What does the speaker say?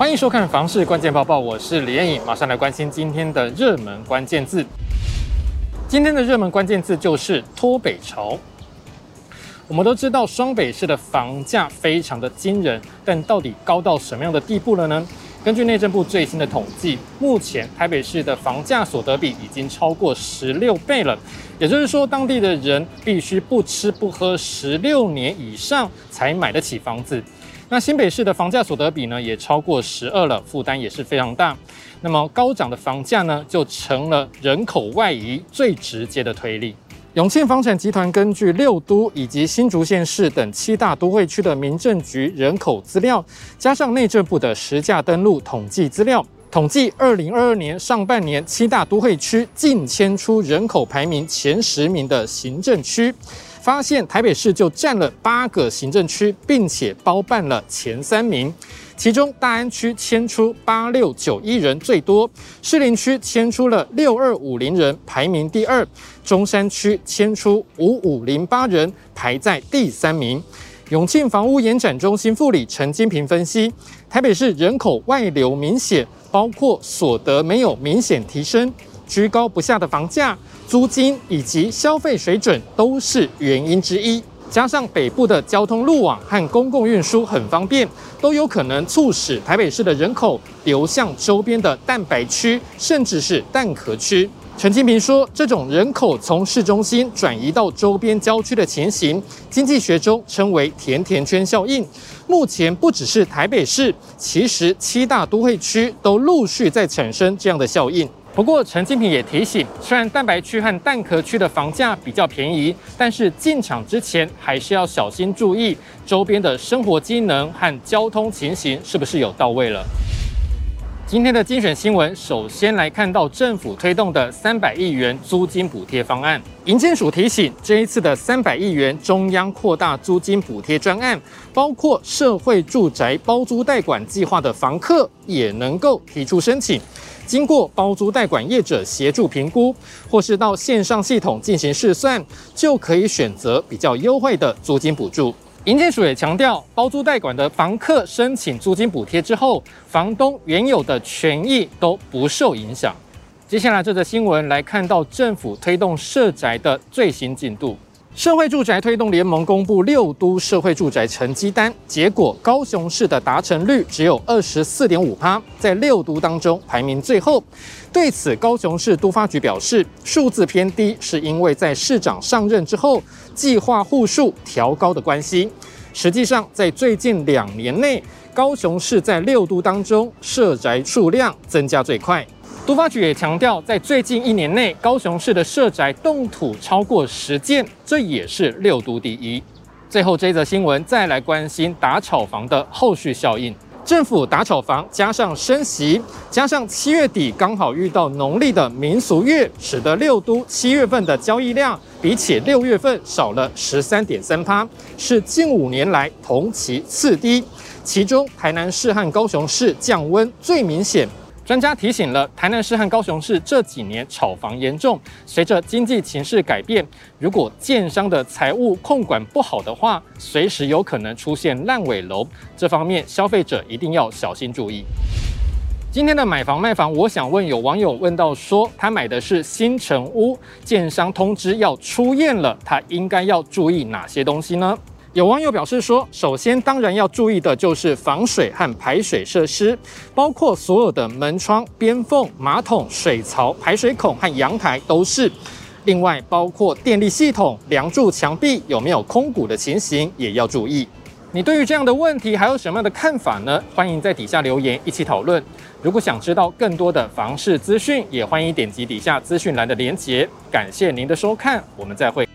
欢迎收看《房市关键报报》，我是李彦颖，马上来关心今天的热门关键字。今天的热门关键字就是脱北潮。我们都知道双北市的房价非常的惊人，但到底高到什么样的地步了呢？根据内政部最新的统计，目前台北市的房价所得比已经超过十六倍了，也就是说，当地的人必须不吃不喝十六年以上才买得起房子。那新北市的房价所得比呢，也超过十二了，负担也是非常大。那么高涨的房价呢，就成了人口外移最直接的推力。永庆房产集团根据六都以及新竹县市等七大都会区的民政局人口资料，加上内政部的实价登录统计资料，统计二零二二年上半年七大都会区净迁出人口排名前十名的行政区。发现台北市就占了八个行政区，并且包办了前三名。其中大安区迁出八六九一人最多，士林区迁出了六二五零人，排名第二；中山区迁出五五零八人，排在第三名。永庆房屋延展中心副理陈金平分析，台北市人口外流明显，包括所得没有明显提升，居高不下的房价。租金以及消费水准都是原因之一，加上北部的交通路网和公共运输很方便，都有可能促使台北市的人口流向周边的蛋白区，甚至是蛋壳区。陈金平说，这种人口从市中心转移到周边郊区的情形，经济学中称为甜甜圈效应。目前不只是台北市，其实七大都会区都陆续在产生这样的效应。不过，陈金平也提醒，虽然蛋白区和蛋壳区的房价比较便宜，但是进场之前还是要小心注意周边的生活机能和交通情形是不是有到位了。今天的精选新闻，首先来看到政府推动的三百亿元租金补贴方案。银监署提醒，这一次的三百亿元中央扩大租金补贴专案，包括社会住宅包租代管计划的房客也能够提出申请。经过包租代管业者协助评估，或是到线上系统进行试算，就可以选择比较优惠的租金补助。银监署也强调，包租代管的房客申请租金补贴之后，房东原有的权益都不受影响。接下来这则新闻来看到政府推动社宅的最新进度。社会住宅推动联盟公布六都社会住宅成绩单，结果高雄市的达成率只有二十四点五趴，在六都当中排名最后。对此，高雄市都发局表示，数字偏低是因为在市长上任之后，计划户数调高的关系。实际上，在最近两年内，高雄市在六都当中社宅数量增加最快。都发局也强调，在最近一年内，高雄市的社宅动土超过十件，这也是六都第一。最后这则新闻，再来关心打炒房的后续效应。政府打炒房，加上升息，加上七月底刚好遇到农历的民俗月，使得六都七月份的交易量比起六月份少了十三点三趴，是近五年来同期次低。其中台南市和高雄市降温最明显。专家提醒了，台南市和高雄市这几年炒房严重，随着经济情势改变，如果建商的财务控管不好的话，随时有可能出现烂尾楼。这方面消费者一定要小心注意。今天的买房卖房，我想问有网友问到说，他买的是新城屋，建商通知要出验了，他应该要注意哪些东西呢？有网友表示说，首先当然要注意的就是防水和排水设施，包括所有的门窗、边缝、马桶、水槽、排水孔和阳台都是。另外，包括电力系统、梁柱、墙壁有没有空鼓的情形也要注意。你对于这样的问题还有什么样的看法呢？欢迎在底下留言一起讨论。如果想知道更多的房事资讯，也欢迎点击底下资讯栏的连结。感谢您的收看，我们再会。